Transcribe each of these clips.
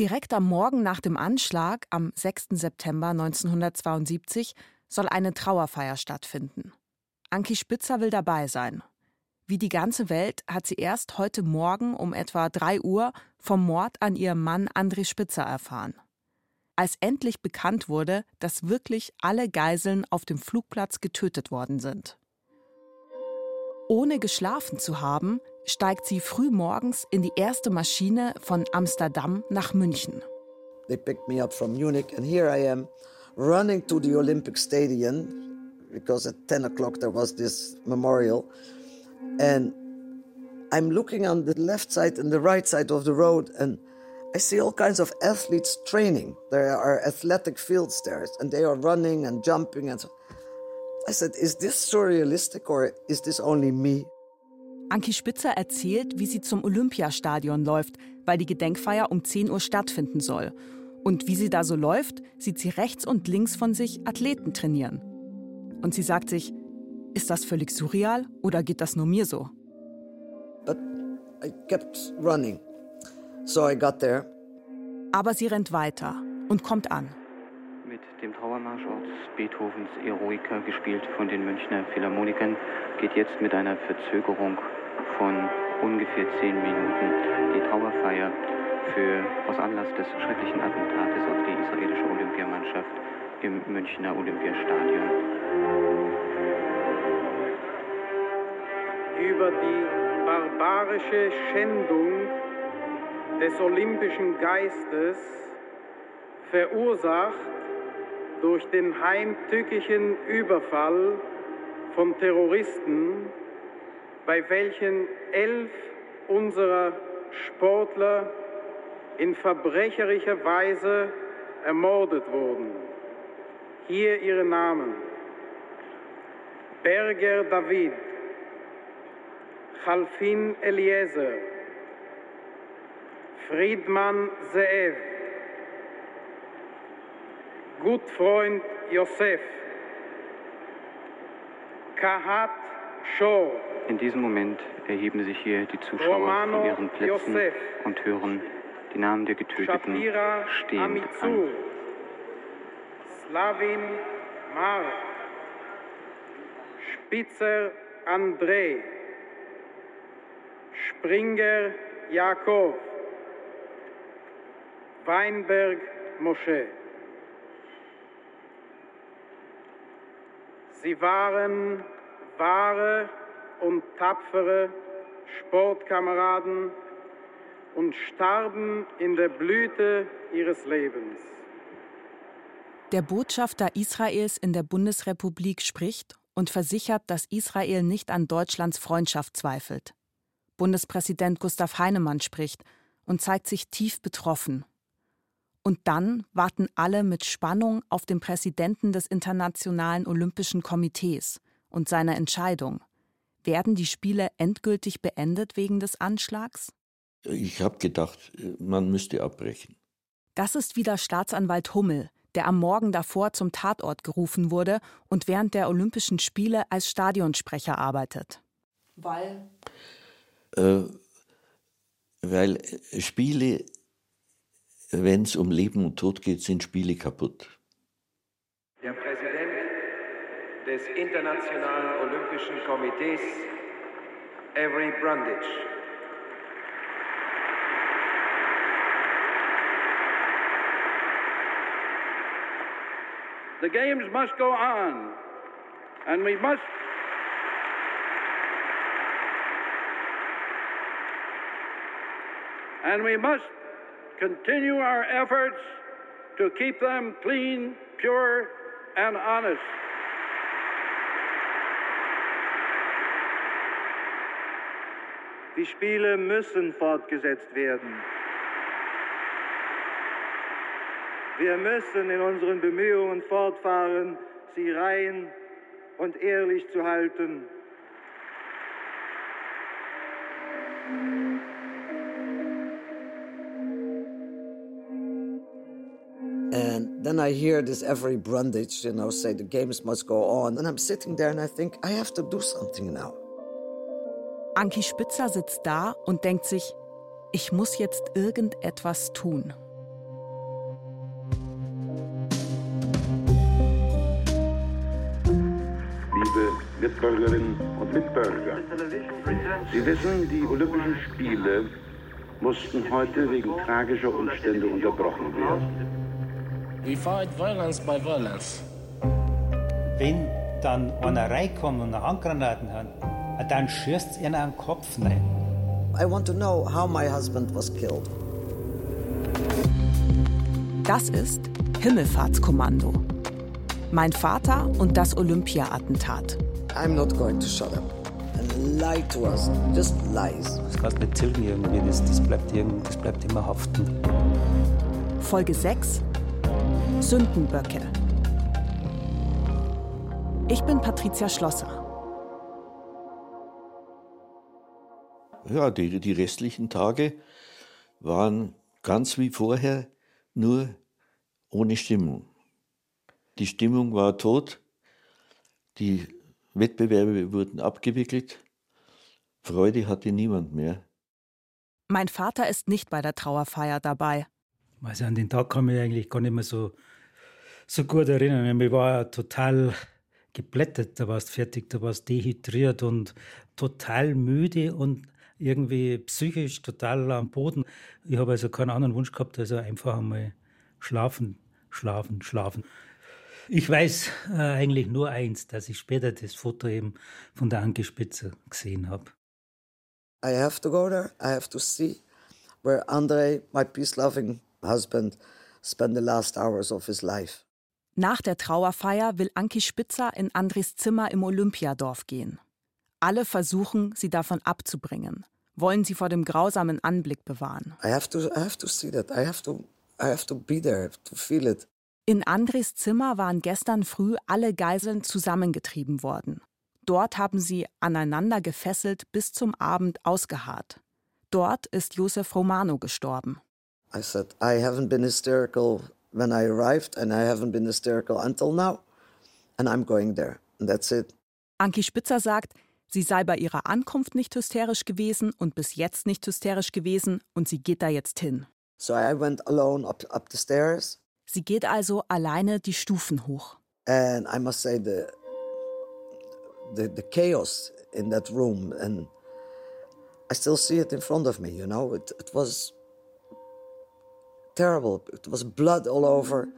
Direkt am Morgen nach dem Anschlag, am 6. September 1972, soll eine Trauerfeier stattfinden. Anki Spitzer will dabei sein. Wie die ganze Welt hat sie erst heute Morgen um etwa 3 Uhr vom Mord an ihrem Mann André Spitzer erfahren. Als endlich bekannt wurde, dass wirklich alle Geiseln auf dem Flugplatz getötet worden sind. Ohne geschlafen zu haben, steigt sie früh morgens in die erste Maschine von Amsterdam nach München. They picked me up from Munich and here I am running to the Olympic Stadium because at 10 o'clock there was this memorial and I'm looking on the left side and the right side of the road and I see all kinds of athletes training. There are athletic fields there and they are running and jumping and so. I said, is this surrealistic or is this only me? Anki Spitzer erzählt, wie sie zum Olympiastadion läuft, weil die Gedenkfeier um 10 Uhr stattfinden soll. Und wie sie da so läuft, sieht sie rechts und links von sich Athleten trainieren. Und sie sagt sich, ist das völlig surreal oder geht das nur mir so? But I kept running. So I got there. Aber sie rennt weiter und kommt an. Mit dem Trauermarsch aus Beethovens Eroica, gespielt von den Münchner Philharmonikern, geht jetzt mit einer Verzögerung von ungefähr zehn Minuten die Trauerfeier für aus Anlass des schrecklichen Attentates auf die israelische Olympiamannschaft im Münchner Olympiastadion. Über die barbarische Schändung des olympischen Geistes verursacht durch den heimtückischen Überfall von Terroristen, bei welchen elf unserer Sportler in verbrecherischer Weise ermordet wurden. Hier ihre Namen. Berger David, Chalfin Eliezer, Friedmann Zeev, Gutfreund Josef, Kahat Shor. In diesem Moment erheben sich hier die Zuschauer Romano von ihren Plätzen Josef. und hören die Namen der Getöteten Shapira stehend Amitsu, an. Slavin Mark, Spitzer André, Springer Jakob, Weinberg Mosche. Sie waren wahre und tapfere Sportkameraden und starben in der Blüte ihres Lebens. Der Botschafter Israels in der Bundesrepublik spricht und versichert, dass Israel nicht an Deutschlands Freundschaft zweifelt. Bundespräsident Gustav Heinemann spricht und zeigt sich tief betroffen. Und dann warten alle mit Spannung auf den Präsidenten des Internationalen Olympischen Komitees und seine Entscheidung. Werden die Spiele endgültig beendet wegen des Anschlags? Ich habe gedacht, man müsste abbrechen. Das ist wieder Staatsanwalt Hummel, der am Morgen davor zum Tatort gerufen wurde und während der Olympischen Spiele als Stadionsprecher arbeitet. Weil Äh, weil Spiele, wenn es um Leben und Tod geht, sind Spiele kaputt. Des Internationalen Olympischen Komitees, Avery Brundage. The games must go on, and we must and we must continue our efforts to keep them clean, pure, and honest. Die Spiele müssen fortgesetzt werden. Wir müssen in unseren Bemühungen fortfahren, sie rein und ehrlich zu halten. And then I hear this every Brundage, you know, say the games must go on. And I'm sitting there and I think, I have to do something now. Anki Spitzer sitzt da und denkt sich, ich muss jetzt irgendetwas tun. Liebe Mitbürgerinnen und Mitbürger, Sie wissen, die Olympischen Spiele mussten heute wegen tragischer Umstände unterbrochen werden. We fight violence by violence. Wenn dann einer reinkommt und eine Handgranaten hat, dann ihnen an den Kopf rein. I want to know how my husband was killed. Das ist Himmelfahrtskommando. Mein Vater und das Olympia-Attentat. I'm not going to shut up and lie to us. Just lies. Das kannst nicht tilgen irgendwie, das, das, bleibt das bleibt immer haften. Folge 6 Sündenböcke. Ich bin Patricia Schlosser. Ja, die, die restlichen Tage waren ganz wie vorher, nur ohne Stimmung. Die Stimmung war tot, die Wettbewerbe wurden abgewickelt, Freude hatte niemand mehr. Mein Vater ist nicht bei der Trauerfeier dabei. Also an den Tag kann ich mich eigentlich gar nicht mehr so, so gut erinnern. Ich war total geblättet, da warst fertig, da warst dehydriert und total müde und irgendwie psychisch total am Boden. Ich habe also keinen anderen Wunsch gehabt, als einfach einmal schlafen, schlafen, schlafen. Ich weiß äh, eigentlich nur eins, dass ich später das Foto eben von der Anke Spitzer gesehen habe. I have to go there. I have to see where Andrei, my peace-loving husband, spent the last hours of his life. Nach der Trauerfeier will Anki Spitzer in Andres Zimmer im Olympiadorf gehen. Alle versuchen, sie davon abzubringen, wollen sie vor dem grausamen Anblick bewahren. I have to, I have to see that. I have to, I have to be there to feel it. In Andres Zimmer waren gestern früh alle Geiseln zusammengetrieben worden. Dort haben sie aneinander gefesselt bis zum Abend ausgeharrt. Dort ist Josef Romano gestorben. I said, I haven't been hysterical when I arrived and I haven't been hysterical until now. And I'm going there. And that's it. Anki Spitzer sagt, sie sei bei ihrer Ankunft nicht hysterisch gewesen und bis jetzt nicht hysterisch gewesen und sie geht da jetzt hin. So I went alone up, up the stairs. Sie geht also alleine die Stufen hoch. And I must say the, the, the chaos in that room and I still see it in front of me, you know. It, it was terrible. It was blood all over.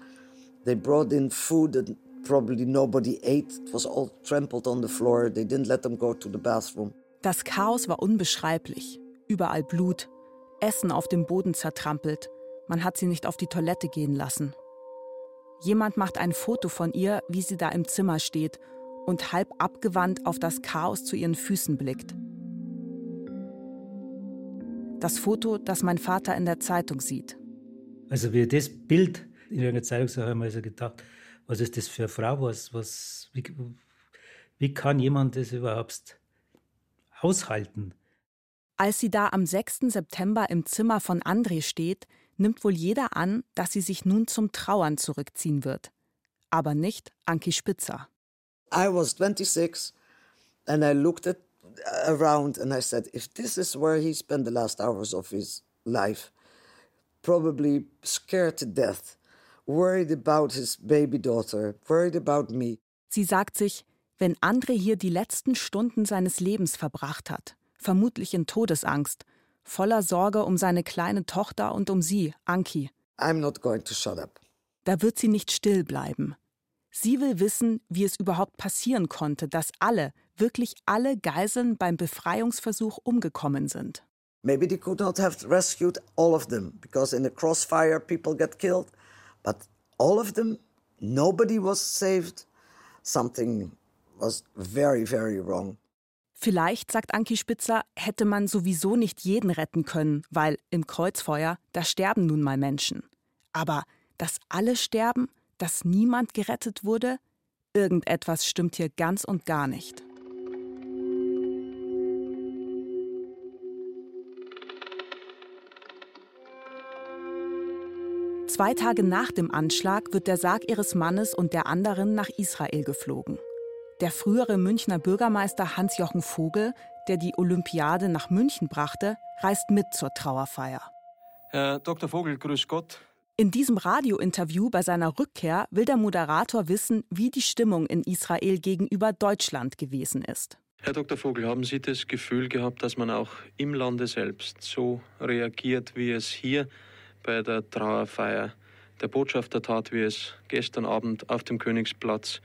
They brought in food that probably nobody ate. It was all trampled on the floor. They didn't let them go to the bathroom. Das Chaos war unbeschreiblich. Überall Blut, Essen auf dem Boden zertrampelt. Man hat sie nicht auf die Toilette gehen lassen. Jemand macht ein Foto von ihr, wie sie da im Zimmer steht und halb abgewandt auf das Chaos zu ihren Füßen blickt. Das Foto, das mein Vater in der Zeitung sieht. Also wie das Bild in irgendeiner Zeitung sah, habe ich mir also gedacht, was ist das für eine Frau? Was, was, wie, wie kann jemand das überhaupt aushalten? Als sie da am 6. September im Zimmer von André steht, nimmt wohl jeder an, dass sie sich nun zum Trauern zurückziehen wird. Aber nicht Anki Spitzer. I was 26 and I looked at, around and I said, if this is where he spent the last hours of his life, probably scared to death, worried about his baby daughter, worried about me. Sie sagt sich, wenn André hier die letzten Stunden seines Lebens verbracht hat, vermutlich in Todesangst, voller Sorge um seine kleine Tochter und um sie, Anki. I'm not going to shut up. Da wird sie nicht still bleiben. Sie will wissen, wie es überhaupt passieren konnte, dass alle, wirklich alle Geiseln beim Befreiungsversuch umgekommen sind. Maybe they could not have rescued all of them because in the crossfire people get killed, but all of them, nobody was saved. Something was very, very wrong. Vielleicht, sagt Anki Spitzer, hätte man sowieso nicht jeden retten können, weil im Kreuzfeuer, da sterben nun mal Menschen. Aber dass alle sterben, dass niemand gerettet wurde, irgendetwas stimmt hier ganz und gar nicht. Zwei Tage nach dem Anschlag wird der Sarg ihres Mannes und der anderen nach Israel geflogen. Der frühere Münchner Bürgermeister Hans-Jochen Vogel, der die Olympiade nach München brachte, reist mit zur Trauerfeier. Herr Dr. Vogel, grüß Gott. In diesem Radiointerview bei seiner Rückkehr will der Moderator wissen, wie die Stimmung in Israel gegenüber Deutschland gewesen ist. Herr Dr. Vogel, haben Sie das Gefühl gehabt, dass man auch im Lande selbst so reagiert, wie es hier bei der Trauerfeier der Botschafter tat, wie es gestern Abend auf dem Königsplatz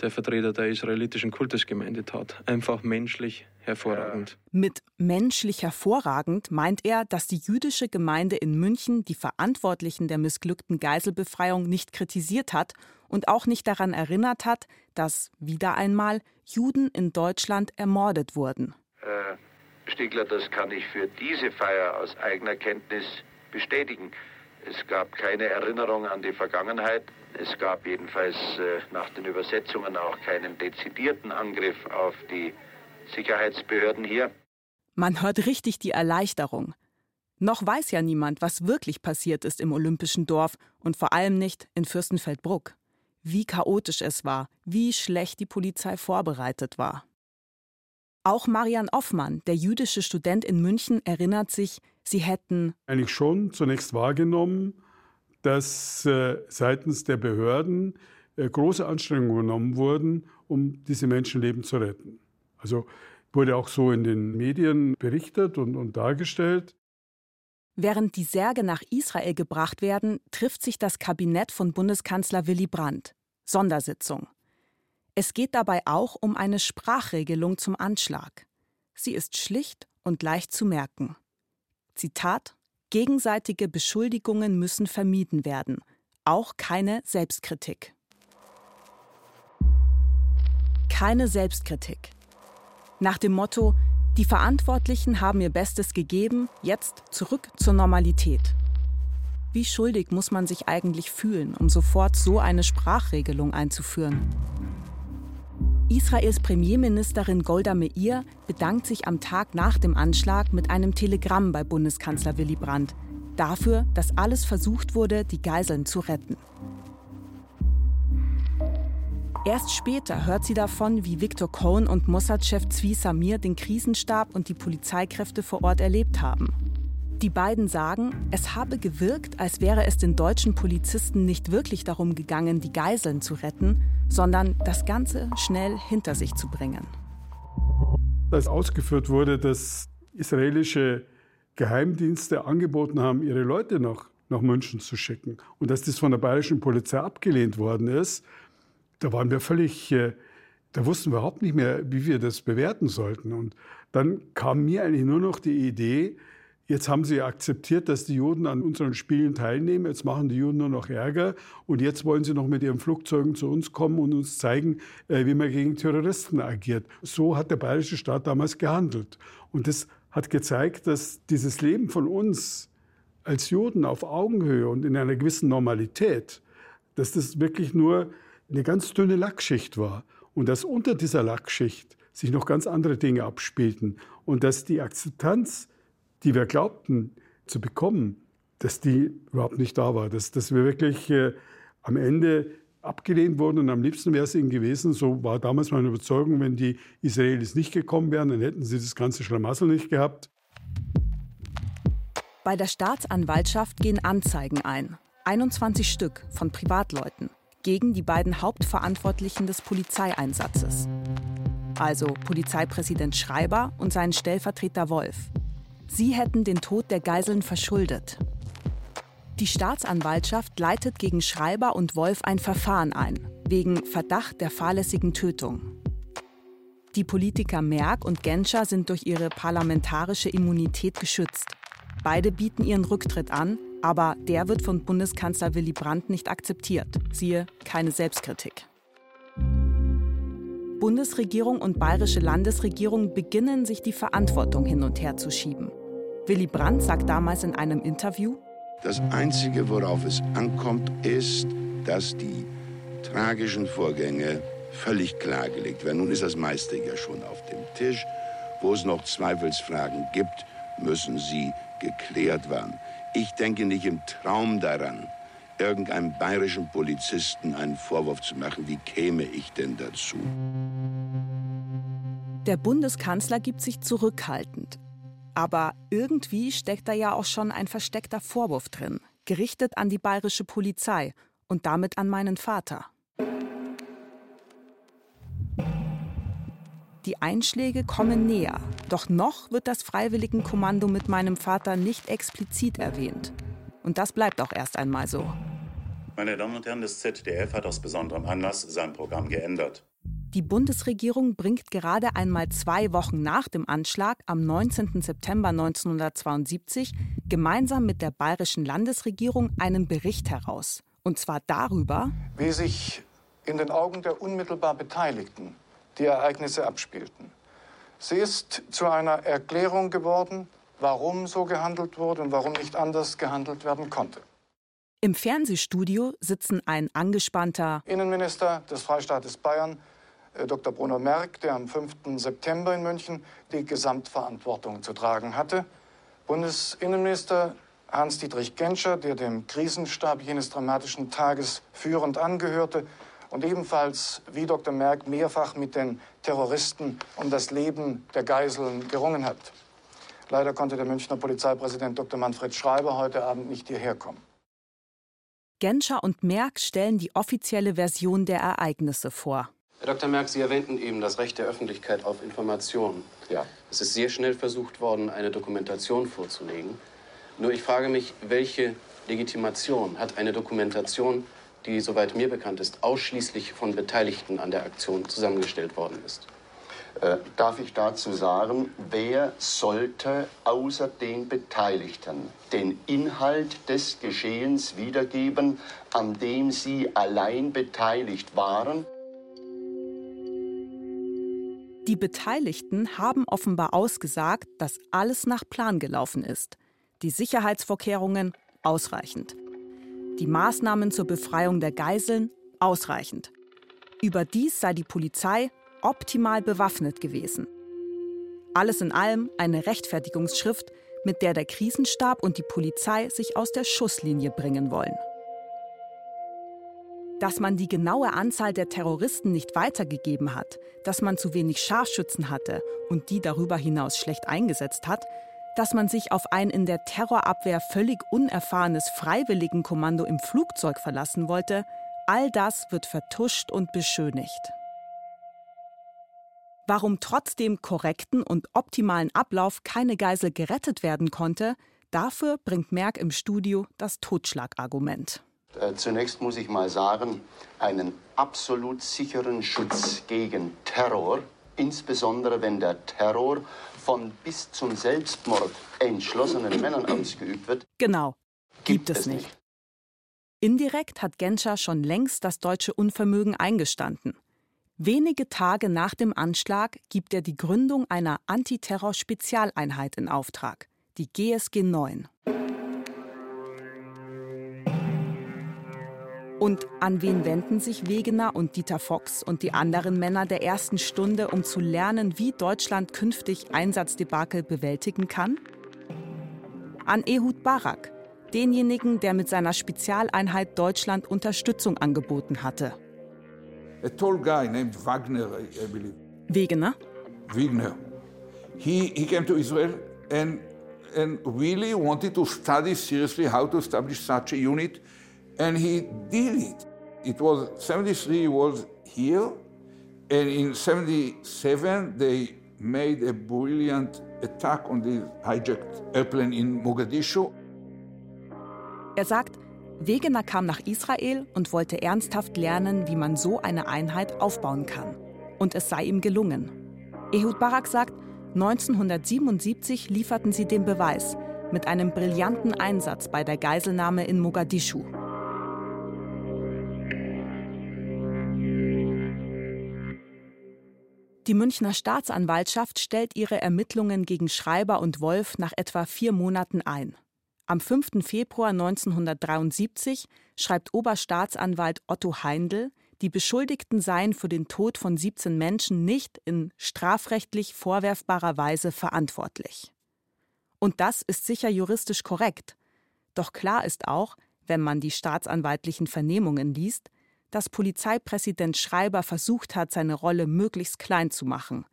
der Vertreter der israelitischen Kultusgemeinde tat? Einfach menschlich hervorragend. Mit menschlich hervorragend meint er, dass die jüdische Gemeinde in München die Verantwortlichen der missglückten Geiselbefreiung nicht kritisiert hat und auch nicht daran erinnert hat, dass wieder einmal Juden in Deutschland ermordet wurden. Herr Stigler, das kann ich für diese Feier aus eigener Kenntnis bestätigen. Es gab keine Erinnerung an die Vergangenheit. Es gab jedenfalls äh, nach den Übersetzungen auch keinen dezidierten Angriff auf die Sicherheitsbehörden hier. Man hört richtig die Erleichterung. Noch weiß ja niemand, was wirklich passiert ist im Olympischen Dorf und vor allem nicht in Fürstenfeldbruck. Wie chaotisch es war, wie schlecht die Polizei vorbereitet war. Auch Marian Offmann, der jüdische Student in München, erinnert sich, sie hätten eigentlich schon zunächst wahrgenommen, dass äh, seitens der Behörden äh, große Anstrengungen genommen wurden, um diese Menschenleben zu retten. Also wurde auch so in den Medien berichtet und, und dargestellt. Während die Särge nach Israel gebracht werden, trifft sich das Kabinett von Bundeskanzler Willy Brandt. Sondersitzung. Es geht dabei auch um eine Sprachregelung zum Anschlag. Sie ist schlicht und leicht zu merken. Zitat Gegenseitige Beschuldigungen müssen vermieden werden, auch keine Selbstkritik. Keine Selbstkritik. Nach dem Motto, die Verantwortlichen haben ihr Bestes gegeben, jetzt zurück zur Normalität. Wie schuldig muss man sich eigentlich fühlen, um sofort so eine Sprachregelung einzuführen? Israels Premierministerin Golda Meir bedankt sich am Tag nach dem Anschlag mit einem Telegramm bei Bundeskanzler Willy Brandt dafür, dass alles versucht wurde, die Geiseln zu retten. Erst später hört sie davon, wie Viktor Cohn und Mossad-Chef Zvi Samir den Krisenstab und die Polizeikräfte vor Ort erlebt haben. Die beiden sagen, es habe gewirkt, als wäre es den deutschen Polizisten nicht wirklich darum gegangen, die Geiseln zu retten, sondern das Ganze schnell hinter sich zu bringen. Als ausgeführt wurde, dass israelische Geheimdienste angeboten haben, ihre Leute nach, nach München zu schicken und dass das von der bayerischen Polizei abgelehnt worden ist, da waren wir völlig, äh, da wussten wir überhaupt nicht mehr, wie wir das bewerten sollten. Und dann kam mir eigentlich nur noch die Idee, Jetzt haben sie akzeptiert, dass die Juden an unseren Spielen teilnehmen. Jetzt machen die Juden nur noch Ärger. Und jetzt wollen sie noch mit ihren Flugzeugen zu uns kommen und uns zeigen, äh, wie man gegen Terroristen agiert. So hat der bayerische Staat damals gehandelt. Und das hat gezeigt, dass dieses Leben von uns als Juden auf Augenhöhe und in einer gewissen Normalität, dass das wirklich nur eine ganz dünne Lackschicht war. Und dass unter dieser Lackschicht sich noch ganz andere Dinge abspielten. Und dass die Akzeptanz die wir glaubten zu bekommen, dass die überhaupt nicht da war. Dass, dass wir wirklich äh, am Ende abgelehnt wurden und am liebsten wäre es ihnen gewesen, so war damals meine Überzeugung, wenn die Israelis nicht gekommen wären, dann hätten sie das ganze Schlamassel nicht gehabt. Bei der Staatsanwaltschaft gehen Anzeigen ein, 21 Stück von Privatleuten, gegen die beiden Hauptverantwortlichen des Polizeieinsatzes. Also Polizeipräsident Schreiber und seinen Stellvertreter Wolf. Sie hätten den Tod der Geiseln verschuldet. Die Staatsanwaltschaft leitet gegen Schreiber und Wolf ein Verfahren ein, wegen Verdacht der fahrlässigen Tötung. Die Politiker Merck und Genscher sind durch ihre parlamentarische Immunität geschützt. Beide bieten ihren Rücktritt an, aber der wird von Bundeskanzler Willy Brandt nicht akzeptiert. Siehe keine Selbstkritik. Bundesregierung und bayerische Landesregierung beginnen sich die Verantwortung hin und her zu schieben. Willy Brandt sagt damals in einem Interview, Das Einzige, worauf es ankommt, ist, dass die tragischen Vorgänge völlig klargelegt werden. Nun ist das meiste ja schon auf dem Tisch. Wo es noch Zweifelsfragen gibt, müssen sie geklärt werden. Ich denke nicht im Traum daran, irgendeinem bayerischen Polizisten einen Vorwurf zu machen. Wie käme ich denn dazu? Der Bundeskanzler gibt sich zurückhaltend. Aber irgendwie steckt da ja auch schon ein versteckter Vorwurf drin. gerichtet an die bayerische Polizei und damit an meinen Vater. Die Einschläge kommen näher, doch noch wird das Freiwilligenkommando mit meinem Vater nicht explizit erwähnt. Und das bleibt auch erst einmal so. Meine Damen und Herren, das ZDF hat aus besonderem Anlass sein Programm geändert. Die Bundesregierung bringt gerade einmal zwei Wochen nach dem Anschlag am 19. September 1972 gemeinsam mit der bayerischen Landesregierung einen Bericht heraus. Und zwar darüber, wie sich in den Augen der unmittelbar Beteiligten die Ereignisse abspielten. Sie ist zu einer Erklärung geworden, warum so gehandelt wurde und warum nicht anders gehandelt werden konnte. Im Fernsehstudio sitzen ein angespannter Innenminister des Freistaates Bayern, Dr. Bruno Merck, der am 5. September in München die Gesamtverantwortung zu tragen hatte, Bundesinnenminister Hans-Dietrich Genscher, der dem Krisenstab jenes dramatischen Tages führend angehörte und ebenfalls wie Dr. Merck mehrfach mit den Terroristen um das Leben der Geiseln gerungen hat. Leider konnte der Münchner Polizeipräsident Dr. Manfred Schreiber heute Abend nicht hierher kommen. Genscher und Merck stellen die offizielle Version der Ereignisse vor. Herr Dr. Merck, Sie erwähnten eben das Recht der Öffentlichkeit auf Informationen. Ja. Es ist sehr schnell versucht worden, eine Dokumentation vorzulegen. Nur ich frage mich, welche Legitimation hat eine Dokumentation, die, soweit mir bekannt ist, ausschließlich von Beteiligten an der Aktion zusammengestellt worden ist? Äh, darf ich dazu sagen, wer sollte außer den Beteiligten den Inhalt des Geschehens wiedergeben, an dem sie allein beteiligt waren? Die Beteiligten haben offenbar ausgesagt, dass alles nach Plan gelaufen ist. Die Sicherheitsvorkehrungen ausreichend. Die Maßnahmen zur Befreiung der Geiseln ausreichend. Überdies sei die Polizei optimal bewaffnet gewesen. Alles in allem eine Rechtfertigungsschrift, mit der der Krisenstab und die Polizei sich aus der Schusslinie bringen wollen. Dass man die genaue Anzahl der Terroristen nicht weitergegeben hat, dass man zu wenig Scharfschützen hatte und die darüber hinaus schlecht eingesetzt hat, dass man sich auf ein in der Terrorabwehr völlig unerfahrenes Freiwilligenkommando im Flugzeug verlassen wollte, all das wird vertuscht und beschönigt. Warum trotz dem korrekten und optimalen Ablauf keine Geisel gerettet werden konnte, dafür bringt Merck im Studio das Totschlagargument. Äh, zunächst muss ich mal sagen, einen absolut sicheren Schutz gegen Terror, insbesondere wenn der Terror von bis zum Selbstmord entschlossenen Männern ausgeübt wird. Genau, gibt, gibt es nicht. nicht. Indirekt hat Genscher schon längst das deutsche Unvermögen eingestanden. Wenige Tage nach dem Anschlag gibt er die Gründung einer Antiterror-Spezialeinheit in Auftrag, die GSG 9. Und an wen wenden sich Wegener und Dieter Fox und die anderen Männer der ersten Stunde, um zu lernen, wie Deutschland künftig Einsatzdebakel bewältigen kann? An Ehud Barak, denjenigen, der mit seiner Spezialeinheit Deutschland Unterstützung angeboten hatte. A tall guy named Wagner, I believe. Wegener? Wagner. He, he came to Israel and, and really wanted to study seriously how to establish such a unit And he did it. It was 73 was here, and in 77 they made a brilliant attack on the hijacked airplane in Mogadischu. Er sagt, Wegener kam nach Israel und wollte ernsthaft lernen, wie man so eine Einheit aufbauen kann. Und es sei ihm gelungen. Ehud Barak sagt, 1977 lieferten sie den Beweis mit einem brillanten Einsatz bei der Geiselnahme in Mogadischu. Die Münchner Staatsanwaltschaft stellt ihre Ermittlungen gegen Schreiber und Wolf nach etwa vier Monaten ein. Am 5. Februar 1973 schreibt Oberstaatsanwalt Otto Heindl, die Beschuldigten seien für den Tod von 17 Menschen nicht in strafrechtlich vorwerfbarer Weise verantwortlich. Und das ist sicher juristisch korrekt. Doch klar ist auch, wenn man die staatsanwaltlichen Vernehmungen liest, dass Polizeipräsident Schreiber versucht hat, seine Rolle möglichst klein zu machen.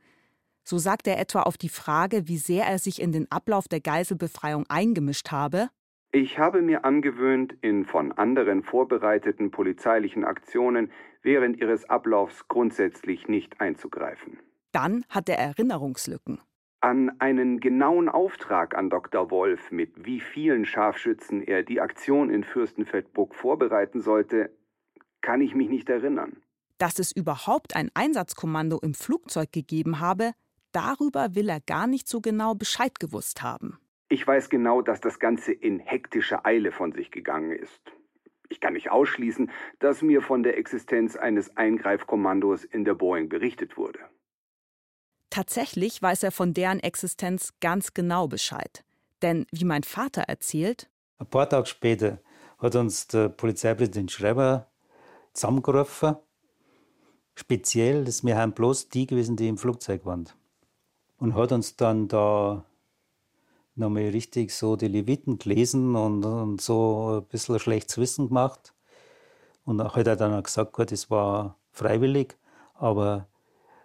So sagt er etwa auf die Frage, wie sehr er sich in den Ablauf der Geiselbefreiung eingemischt habe. Ich habe mir angewöhnt, in von anderen vorbereiteten polizeilichen Aktionen während ihres Ablaufs grundsätzlich nicht einzugreifen. Dann hat er Erinnerungslücken. An einen genauen Auftrag an Dr. Wolf, mit wie vielen Scharfschützen er die Aktion in Fürstenfeldbruck vorbereiten sollte, kann ich mich nicht erinnern. Dass es überhaupt ein Einsatzkommando im Flugzeug gegeben habe, darüber will er gar nicht so genau Bescheid gewusst haben. Ich weiß genau, dass das Ganze in hektischer Eile von sich gegangen ist. Ich kann nicht ausschließen, dass mir von der Existenz eines Eingreifkommandos in der Boeing berichtet wurde. Tatsächlich weiß er von deren Existenz ganz genau Bescheid. Denn wie mein Vater erzählt, ein paar Tage später hat uns der Polizeipräsident Schreiber zusammengerufen. Speziell, dass wir haben bloß die gewesen, die im Flugzeug waren. Und hat uns dann da nochmal richtig so die Leviten gelesen und, und so ein bisschen schlechtes Wissen gemacht. Und auch hat er dann auch gesagt, gut, es war freiwillig, aber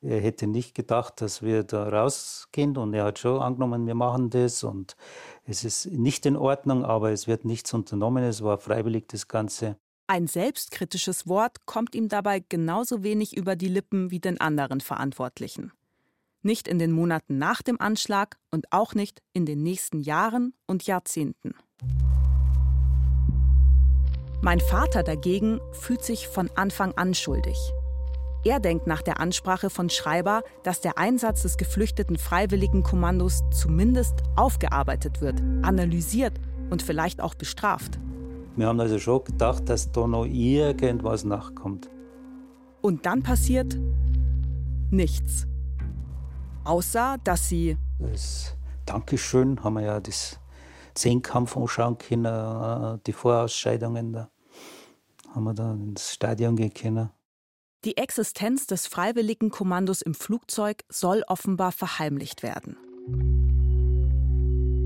er hätte nicht gedacht, dass wir da rausgehen und er hat schon angenommen, wir machen das und es ist nicht in Ordnung, aber es wird nichts unternommen, es war freiwillig das Ganze. Ein selbstkritisches Wort kommt ihm dabei genauso wenig über die Lippen wie den anderen Verantwortlichen nicht in den Monaten nach dem Anschlag und auch nicht in den nächsten Jahren und Jahrzehnten. Mein Vater dagegen fühlt sich von Anfang an schuldig. Er denkt nach der Ansprache von Schreiber, dass der Einsatz des geflüchteten Freiwilligenkommandos zumindest aufgearbeitet wird, analysiert und vielleicht auch bestraft. Wir haben also schon gedacht, dass da noch irgendwas nachkommt. Und dann passiert nichts außer dass sie. Das Dankeschön haben wir ja das Zehnkampf anschauen können, äh, die Vorausscheidungen da. Haben wir da ins Stadion gehen können. Die Existenz des Freiwilligenkommandos im Flugzeug soll offenbar verheimlicht werden.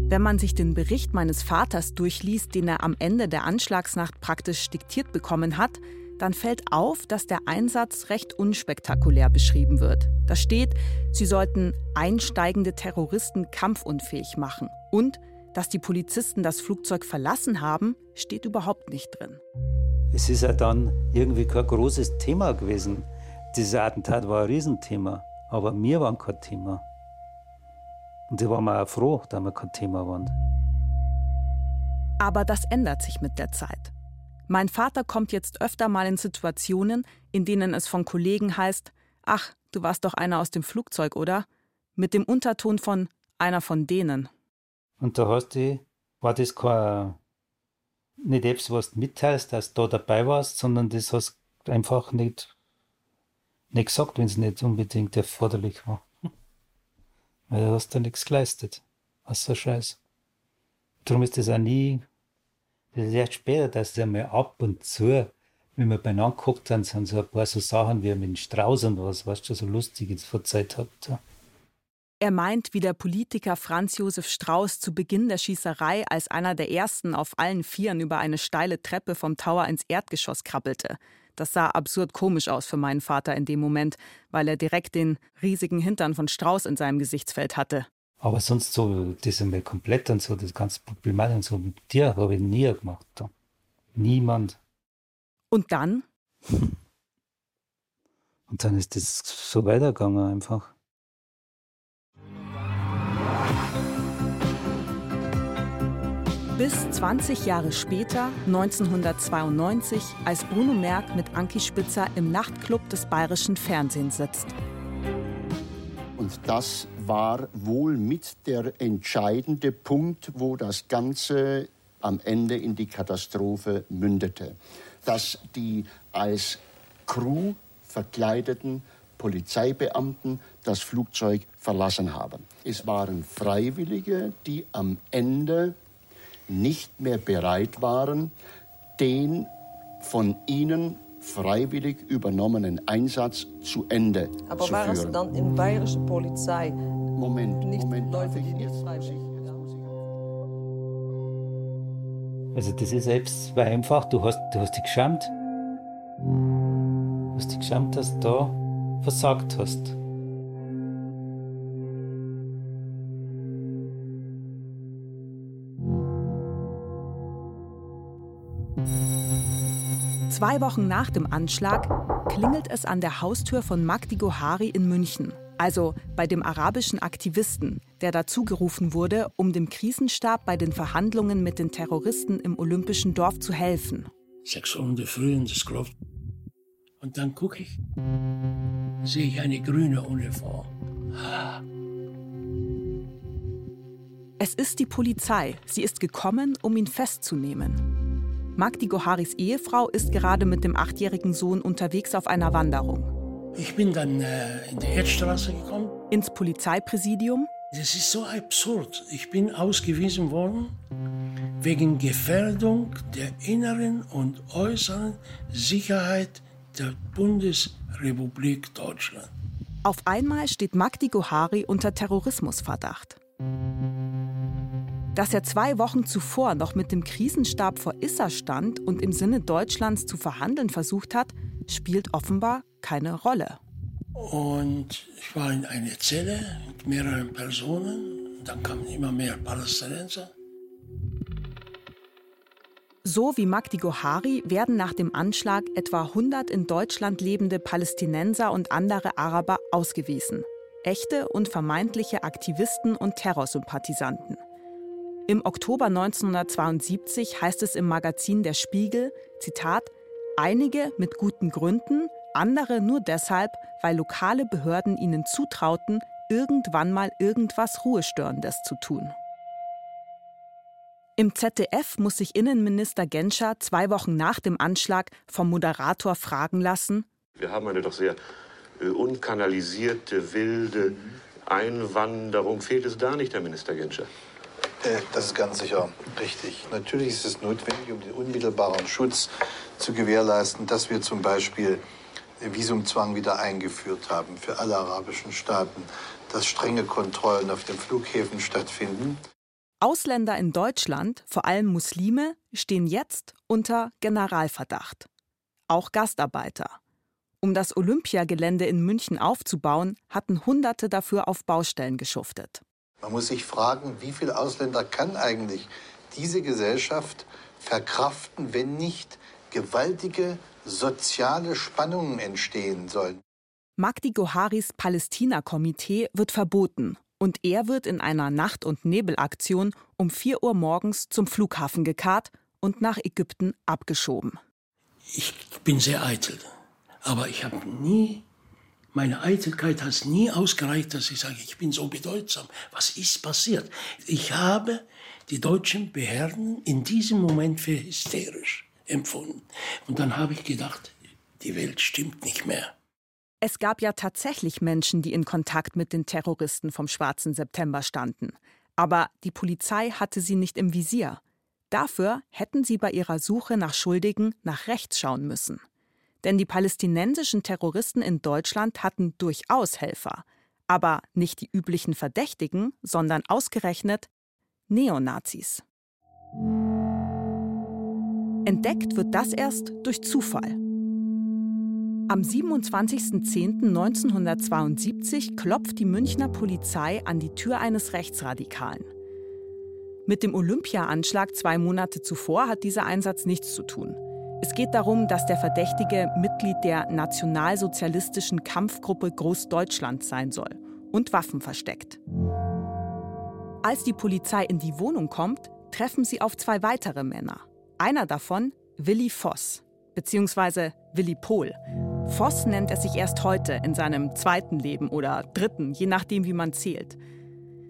Wenn man sich den Bericht meines Vaters durchliest, den er am Ende der Anschlagsnacht praktisch diktiert bekommen hat, dann fällt auf, dass der Einsatz recht unspektakulär beschrieben wird. Da steht, sie sollten einsteigende Terroristen kampfunfähig machen. Und dass die Polizisten das Flugzeug verlassen haben, steht überhaupt nicht drin. Es ist ja dann irgendwie kein großes Thema gewesen. Dieses Attentat war ein Riesenthema, aber mir war kein Thema. Und da waren wir auch froh, dass wir kein Thema waren. Aber das ändert sich mit der Zeit. Mein Vater kommt jetzt öfter mal in Situationen, in denen es von Kollegen heißt, ach, du warst doch einer aus dem Flugzeug, oder? Mit dem Unterton von einer von denen. Und da hast du, war das kein, nicht etwas, was du mitteilst, dass du da dabei warst, sondern das hast du einfach nicht, nicht gesagt, wenn es nicht unbedingt erforderlich war. Weil du hast da nichts geleistet. Was so Scheiß. Darum ist das auch nie das ist erst später, dass es einmal ab und zu, wenn wir beieinander geguckt haben, sind so ein paar so Sachen wie mit dem Strauß und was, was schon so lustig jetzt verzeiht hat. Ja. Er meint, wie der Politiker Franz Josef Strauß zu Beginn der Schießerei als einer der ersten auf allen Vieren über eine steile Treppe vom Tower ins Erdgeschoss krabbelte. Das sah absurd komisch aus für meinen Vater in dem Moment, weil er direkt den riesigen Hintern von Strauß in seinem Gesichtsfeld hatte. Aber sonst so, das einmal komplett und so, das ganze Problem und so mit dir habe ich nie gemacht. Niemand. Und dann? Und dann ist das so weitergegangen einfach. Bis 20 Jahre später, 1992, als Bruno Merck mit Anki Spitzer im Nachtclub des bayerischen Fernsehens sitzt. Und das war wohl mit der entscheidende Punkt, wo das Ganze am Ende in die Katastrophe mündete. Dass die als Crew verkleideten Polizeibeamten das Flugzeug verlassen haben. Es waren Freiwillige, die am Ende nicht mehr bereit waren, den von ihnen freiwillig übernommenen Einsatz zu Ende Aber zu waren führen. es dann in bayerische Polizei? Moment, nicht Moment, Leute, die freiwillig Also das ist selbst war einfach, du hast, du hast dich geschämt. Du hast dich geschämt, dass du da versagt hast. Zwei Wochen nach dem Anschlag klingelt es an der Haustür von Magdi Gohari in München, also bei dem arabischen Aktivisten, der dazu gerufen wurde, um dem Krisenstab bei den Verhandlungen mit den Terroristen im Olympischen Dorf zu helfen. Sechs Uhr in der Früh in das Klopft. Und dann gucke ich, sehe ich eine grüne Uniform. Es ist die Polizei. Sie ist gekommen, um ihn festzunehmen. Magdi Goharis Ehefrau ist gerade mit dem achtjährigen Sohn unterwegs auf einer Wanderung. Ich bin dann äh, in die Erdstraße gekommen. Ins Polizeipräsidium. Das ist so absurd. Ich bin ausgewiesen worden wegen Gefährdung der inneren und äußeren Sicherheit der Bundesrepublik Deutschland. Auf einmal steht Magdi Gohari unter Terrorismusverdacht. Dass er zwei Wochen zuvor noch mit dem Krisenstab vor Issa stand und im Sinne Deutschlands zu verhandeln versucht hat, spielt offenbar keine Rolle. Und ich war in einer Zelle mit mehreren Personen. Dann kamen immer mehr Palästinenser. So wie Magdi Gohari werden nach dem Anschlag etwa 100 in Deutschland lebende Palästinenser und andere Araber ausgewiesen. Echte und vermeintliche Aktivisten und Terrorsympathisanten. Im Oktober 1972 heißt es im Magazin Der Spiegel, Zitat, einige mit guten Gründen, andere nur deshalb, weil lokale Behörden ihnen zutrauten, irgendwann mal irgendwas Ruhestörendes zu tun. Im ZDF muss sich Innenminister Genscher zwei Wochen nach dem Anschlag vom Moderator fragen lassen: Wir haben eine doch sehr äh, unkanalisierte, wilde Einwanderung. Fehlt es da nicht, Herr Minister Genscher? Äh, das ist ganz sicher richtig. Natürlich ist es notwendig, um den unmittelbaren Schutz zu gewährleisten, dass wir zum Beispiel Visumzwang wieder eingeführt haben für alle arabischen Staaten, dass strenge Kontrollen auf den Flughäfen stattfinden. Ausländer in Deutschland, vor allem Muslime, stehen jetzt unter Generalverdacht. Auch Gastarbeiter. Um das Olympiagelände in München aufzubauen, hatten Hunderte dafür auf Baustellen geschuftet. Man muss sich fragen, wie viele Ausländer kann eigentlich diese Gesellschaft verkraften, wenn nicht gewaltige soziale Spannungen entstehen sollen. Magdi Goharis Palästina-Komitee wird verboten und er wird in einer Nacht- und Nebelaktion um 4 Uhr morgens zum Flughafen gekarrt und nach Ägypten abgeschoben. Ich bin sehr eitel, aber ich habe nie meine Eitelkeit hat nie ausgereicht, dass ich sage, ich bin so bedeutsam. Was ist passiert? Ich habe die deutschen Behörden in diesem Moment für hysterisch empfunden. Und dann habe ich gedacht, die Welt stimmt nicht mehr. Es gab ja tatsächlich Menschen, die in Kontakt mit den Terroristen vom schwarzen September standen. Aber die Polizei hatte sie nicht im Visier. Dafür hätten sie bei ihrer Suche nach Schuldigen nach rechts schauen müssen. Denn die palästinensischen Terroristen in Deutschland hatten durchaus Helfer, aber nicht die üblichen Verdächtigen, sondern ausgerechnet Neonazis. Entdeckt wird das erst durch Zufall. Am 27.10.1972 klopft die Münchner Polizei an die Tür eines Rechtsradikalen. Mit dem Olympia-Anschlag zwei Monate zuvor hat dieser Einsatz nichts zu tun. Es geht darum, dass der Verdächtige Mitglied der nationalsozialistischen Kampfgruppe Großdeutschland sein soll und Waffen versteckt. Als die Polizei in die Wohnung kommt, treffen sie auf zwei weitere Männer. Einer davon Willi Voss, beziehungsweise Willi Pohl. Voss nennt er sich erst heute in seinem zweiten Leben oder dritten, je nachdem, wie man zählt.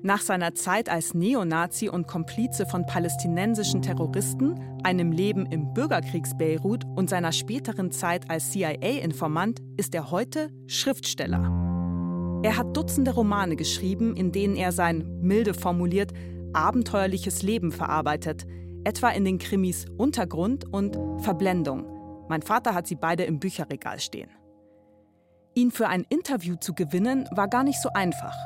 Nach seiner Zeit als Neonazi und Komplize von palästinensischen Terroristen, einem Leben im Bürgerkriegs-Beirut und seiner späteren Zeit als CIA-Informant ist er heute Schriftsteller. Er hat Dutzende Romane geschrieben, in denen er sein, milde formuliert, abenteuerliches Leben verarbeitet, etwa in den Krimis Untergrund und Verblendung. Mein Vater hat sie beide im Bücherregal stehen. Ihn für ein Interview zu gewinnen, war gar nicht so einfach.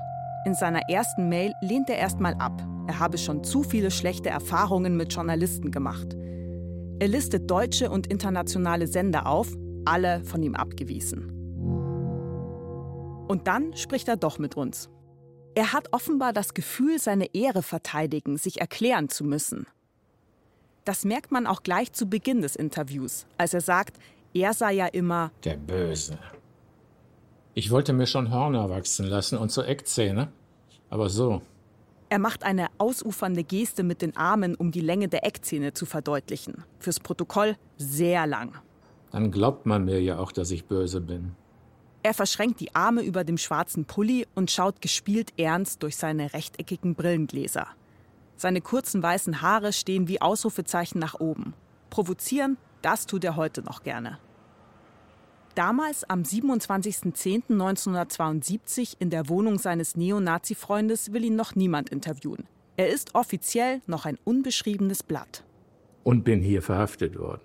In seiner ersten Mail lehnt er erstmal ab. Er habe schon zu viele schlechte Erfahrungen mit Journalisten gemacht. Er listet deutsche und internationale Sender auf, alle von ihm abgewiesen. Und dann spricht er doch mit uns. Er hat offenbar das Gefühl, seine Ehre verteidigen, sich erklären zu müssen. Das merkt man auch gleich zu Beginn des Interviews, als er sagt, er sei ja immer der Böse. Ich wollte mir schon Hörner wachsen lassen und so Eckzähne, aber so. Er macht eine ausufernde Geste mit den Armen, um die Länge der Eckzähne zu verdeutlichen. Fürs Protokoll sehr lang. Dann glaubt man mir ja auch, dass ich böse bin. Er verschränkt die Arme über dem schwarzen Pulli und schaut gespielt ernst durch seine rechteckigen Brillengläser. Seine kurzen weißen Haare stehen wie Ausrufezeichen nach oben. Provozieren, das tut er heute noch gerne. Damals, am 27.10.1972, in der Wohnung seines Neonazi-Freundes, will ihn noch niemand interviewen. Er ist offiziell noch ein unbeschriebenes Blatt. Und bin hier verhaftet worden.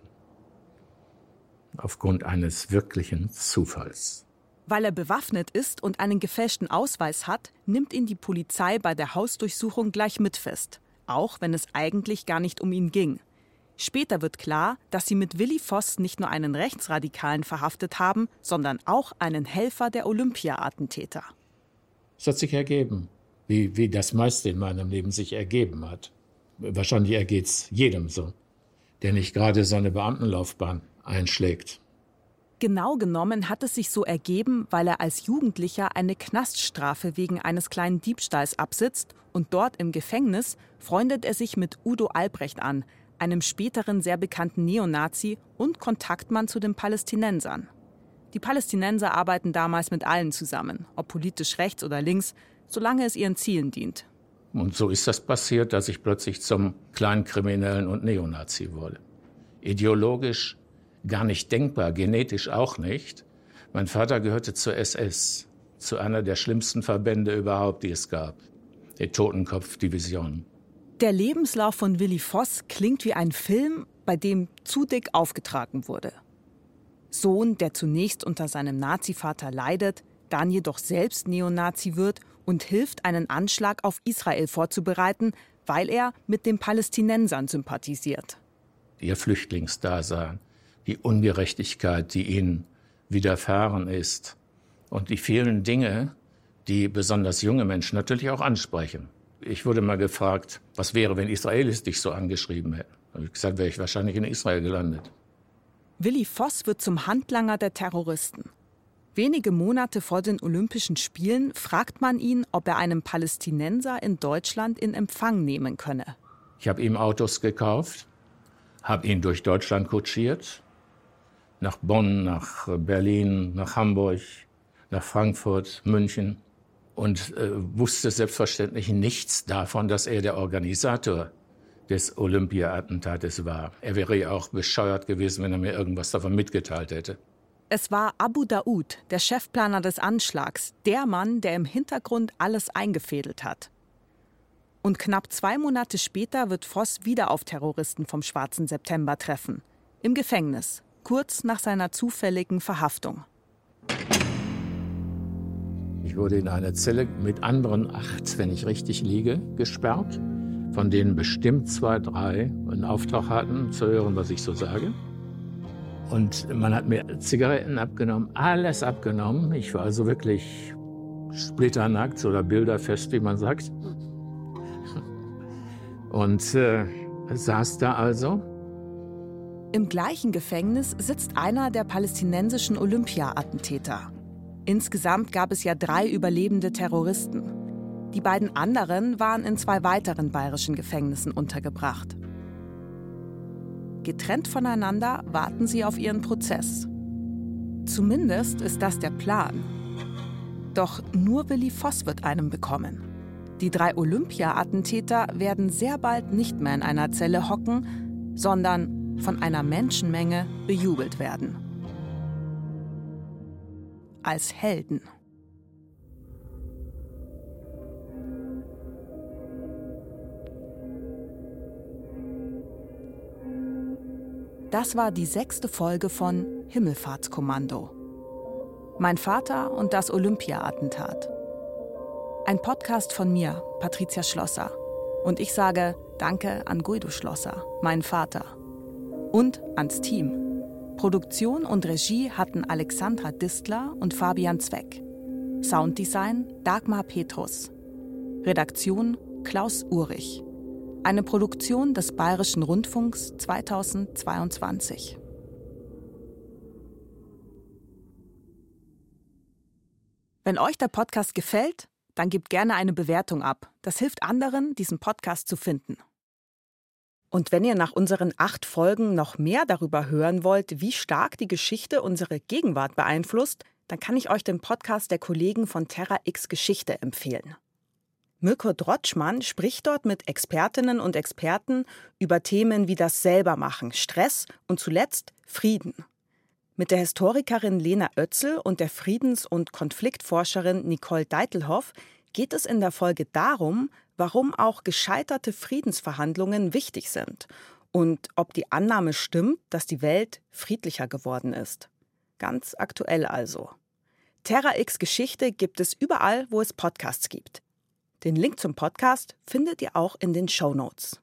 Aufgrund eines wirklichen Zufalls. Weil er bewaffnet ist und einen gefälschten Ausweis hat, nimmt ihn die Polizei bei der Hausdurchsuchung gleich mit fest, auch wenn es eigentlich gar nicht um ihn ging. Später wird klar, dass sie mit Willi Voss nicht nur einen Rechtsradikalen verhaftet haben, sondern auch einen Helfer der Olympia-Attentäter. Es hat sich ergeben, wie, wie das meiste in meinem Leben sich ergeben hat. Wahrscheinlich ergeht es jedem so, der nicht gerade seine Beamtenlaufbahn einschlägt. Genau genommen hat es sich so ergeben, weil er als Jugendlicher eine Knaststrafe wegen eines kleinen Diebstahls absitzt und dort im Gefängnis freundet er sich mit Udo Albrecht an, einem späteren sehr bekannten Neonazi und Kontaktmann zu den Palästinensern. Die Palästinenser arbeiten damals mit allen zusammen, ob politisch rechts oder links, solange es ihren Zielen dient. Und so ist das passiert, dass ich plötzlich zum Kleinkriminellen und Neonazi wurde. Ideologisch gar nicht denkbar, genetisch auch nicht. Mein Vater gehörte zur SS, zu einer der schlimmsten Verbände überhaupt, die es gab, die Totenkopfdivision. Der Lebenslauf von Willi Voss klingt wie ein Film, bei dem zu dick aufgetragen wurde. Sohn, der zunächst unter seinem Nazivater leidet, dann jedoch selbst Neonazi wird und hilft, einen Anschlag auf Israel vorzubereiten, weil er mit den Palästinensern sympathisiert. Ihr Flüchtlingsdasein, die Ungerechtigkeit, die ihnen widerfahren ist und die vielen Dinge, die besonders junge Menschen natürlich auch ansprechen. Ich wurde mal gefragt, was wäre, wenn Israelis dich so angeschrieben hätten. Da habe ich gesagt, wäre ich wahrscheinlich in Israel gelandet. Willi Voss wird zum Handlanger der Terroristen. Wenige Monate vor den Olympischen Spielen fragt man ihn, ob er einen Palästinenser in Deutschland in Empfang nehmen könne. Ich habe ihm Autos gekauft, habe ihn durch Deutschland kutschiert nach Bonn, nach Berlin, nach Hamburg, nach Frankfurt, München und äh, wusste selbstverständlich nichts davon, dass er der Organisator des Olympia-Attentates war. Er wäre ja auch bescheuert gewesen, wenn er mir irgendwas davon mitgeteilt hätte. Es war Abu Daoud, der Chefplaner des Anschlags, der Mann, der im Hintergrund alles eingefädelt hat. Und knapp zwei Monate später wird Voss wieder auf Terroristen vom Schwarzen September treffen. Im Gefängnis, kurz nach seiner zufälligen Verhaftung. Ich wurde in eine Zelle mit anderen acht, wenn ich richtig liege, gesperrt, von denen bestimmt zwei, drei einen Auftrag hatten, zu hören, was ich so sage. Und man hat mir Zigaretten abgenommen, alles abgenommen. Ich war also wirklich splitternackt oder bilderfest, wie man sagt. Und äh, saß da also im gleichen Gefängnis sitzt einer der palästinensischen Olympia-Attentäter. Insgesamt gab es ja drei überlebende Terroristen. Die beiden anderen waren in zwei weiteren bayerischen Gefängnissen untergebracht. Getrennt voneinander warten sie auf ihren Prozess. Zumindest ist das der Plan. Doch nur Willi Voss wird einem bekommen. Die drei Olympia-Attentäter werden sehr bald nicht mehr in einer Zelle hocken, sondern von einer Menschenmenge bejubelt werden. Als Helden. Das war die sechste Folge von Himmelfahrtskommando. Mein Vater und das Olympia-Attentat. Ein Podcast von mir, Patricia Schlosser. Und ich sage Danke an Guido Schlosser, meinen Vater und ans Team. Produktion und Regie hatten Alexandra Distler und Fabian Zweck. Sounddesign Dagmar Petrus. Redaktion Klaus Urich. Eine Produktion des Bayerischen Rundfunks 2022. Wenn euch der Podcast gefällt, dann gebt gerne eine Bewertung ab. Das hilft anderen, diesen Podcast zu finden. Und wenn ihr nach unseren acht Folgen noch mehr darüber hören wollt, wie stark die Geschichte unsere Gegenwart beeinflusst, dann kann ich euch den Podcast der Kollegen von Terra X Geschichte empfehlen. Mirko Drotschmann spricht dort mit Expertinnen und Experten über Themen wie das Selbermachen, Stress und zuletzt Frieden. Mit der Historikerin Lena Oetzel und der Friedens- und Konfliktforscherin Nicole Deitelhoff geht es in der Folge darum, warum auch gescheiterte Friedensverhandlungen wichtig sind und ob die Annahme stimmt, dass die Welt friedlicher geworden ist. Ganz aktuell also. Terra X Geschichte gibt es überall, wo es Podcasts gibt. Den Link zum Podcast findet ihr auch in den Show Notes.